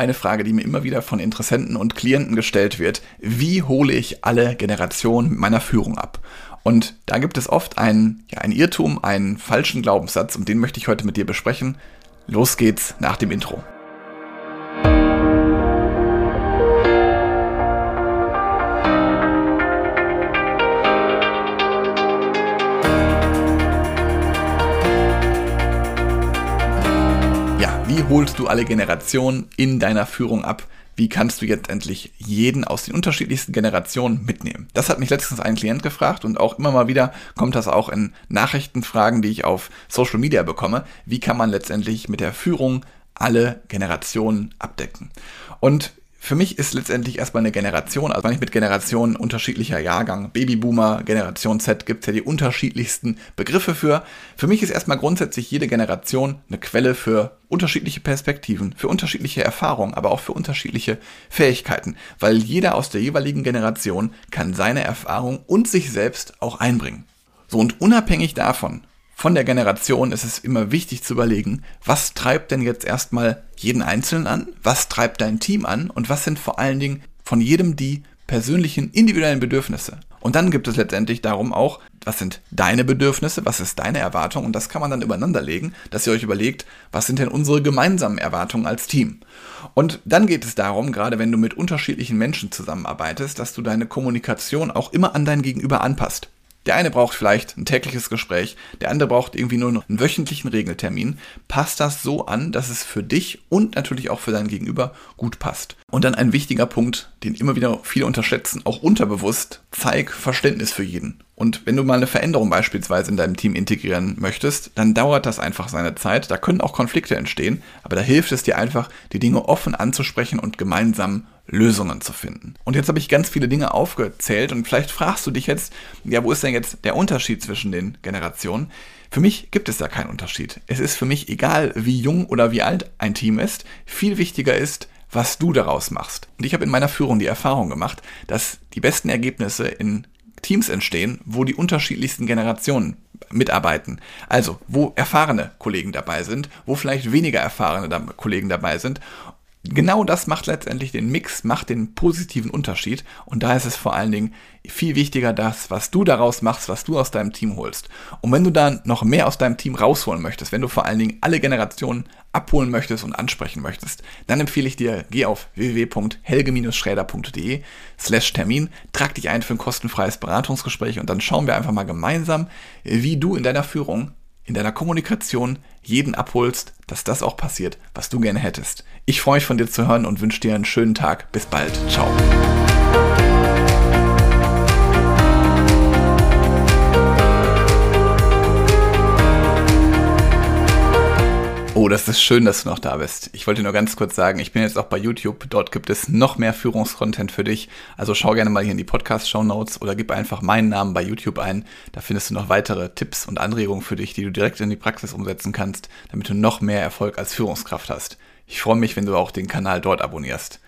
eine Frage, die mir immer wieder von Interessenten und Klienten gestellt wird. Wie hole ich alle Generationen meiner Führung ab? Und da gibt es oft einen, ja, einen Irrtum, einen falschen Glaubenssatz und den möchte ich heute mit dir besprechen. Los geht's nach dem Intro. Wie holst du alle Generationen in deiner Führung ab? Wie kannst du jetzt endlich jeden aus den unterschiedlichsten Generationen mitnehmen? Das hat mich letztens ein Klient gefragt und auch immer mal wieder kommt das auch in Nachrichtenfragen, die ich auf Social Media bekomme. Wie kann man letztendlich mit der Führung alle Generationen abdecken? Und für mich ist letztendlich erstmal eine Generation, also wenn ich mit Generationen unterschiedlicher Jahrgang, Babyboomer, Generation Z, gibt es ja die unterschiedlichsten Begriffe für. Für mich ist erstmal grundsätzlich jede Generation eine Quelle für unterschiedliche Perspektiven, für unterschiedliche Erfahrungen, aber auch für unterschiedliche Fähigkeiten, weil jeder aus der jeweiligen Generation kann seine Erfahrung und sich selbst auch einbringen. So und unabhängig davon, von der Generation ist es immer wichtig zu überlegen, was treibt denn jetzt erstmal jeden Einzelnen an, was treibt dein Team an und was sind vor allen Dingen von jedem die persönlichen individuellen Bedürfnisse. Und dann gibt es letztendlich darum auch, was sind deine Bedürfnisse, was ist deine Erwartung und das kann man dann übereinander legen, dass ihr euch überlegt, was sind denn unsere gemeinsamen Erwartungen als Team. Und dann geht es darum, gerade wenn du mit unterschiedlichen Menschen zusammenarbeitest, dass du deine Kommunikation auch immer an dein Gegenüber anpasst. Der eine braucht vielleicht ein tägliches Gespräch, der andere braucht irgendwie nur einen wöchentlichen Regeltermin. Passt das so an, dass es für dich und natürlich auch für dein Gegenüber gut passt. Und dann ein wichtiger Punkt, den immer wieder viele unterschätzen, auch unterbewusst, zeig Verständnis für jeden. Und wenn du mal eine Veränderung beispielsweise in deinem Team integrieren möchtest, dann dauert das einfach seine Zeit. Da können auch Konflikte entstehen, aber da hilft es dir einfach, die Dinge offen anzusprechen und gemeinsam Lösungen zu finden. Und jetzt habe ich ganz viele Dinge aufgezählt und vielleicht fragst du dich jetzt, ja, wo ist denn jetzt der Unterschied zwischen den Generationen? Für mich gibt es da keinen Unterschied. Es ist für mich egal, wie jung oder wie alt ein Team ist. Viel wichtiger ist, was du daraus machst. Und ich habe in meiner Führung die Erfahrung gemacht, dass die besten Ergebnisse in Teams entstehen, wo die unterschiedlichsten Generationen mitarbeiten. Also, wo erfahrene Kollegen dabei sind, wo vielleicht weniger erfahrene Kollegen dabei sind genau das macht letztendlich den Mix, macht den positiven Unterschied. Und da ist es vor allen Dingen viel wichtiger, das, was du daraus machst, was du aus deinem Team holst. Und wenn du dann noch mehr aus deinem Team rausholen möchtest, wenn du vor allen Dingen alle Generationen abholen möchtest und ansprechen möchtest, dann empfehle ich dir, geh auf www.helge-schräder.de slash Termin, trag dich ein für ein kostenfreies Beratungsgespräch und dann schauen wir einfach mal gemeinsam, wie du in deiner Führung in deiner Kommunikation jeden abholst, dass das auch passiert, was du gerne hättest. Ich freue mich von dir zu hören und wünsche dir einen schönen Tag. Bis bald. Ciao. Oh, das ist schön, dass du noch da bist. Ich wollte nur ganz kurz sagen, ich bin jetzt auch bei YouTube. Dort gibt es noch mehr Führungskontent für dich. Also schau gerne mal hier in die Podcast-Show Notes oder gib einfach meinen Namen bei YouTube ein. Da findest du noch weitere Tipps und Anregungen für dich, die du direkt in die Praxis umsetzen kannst, damit du noch mehr Erfolg als Führungskraft hast. Ich freue mich, wenn du auch den Kanal dort abonnierst.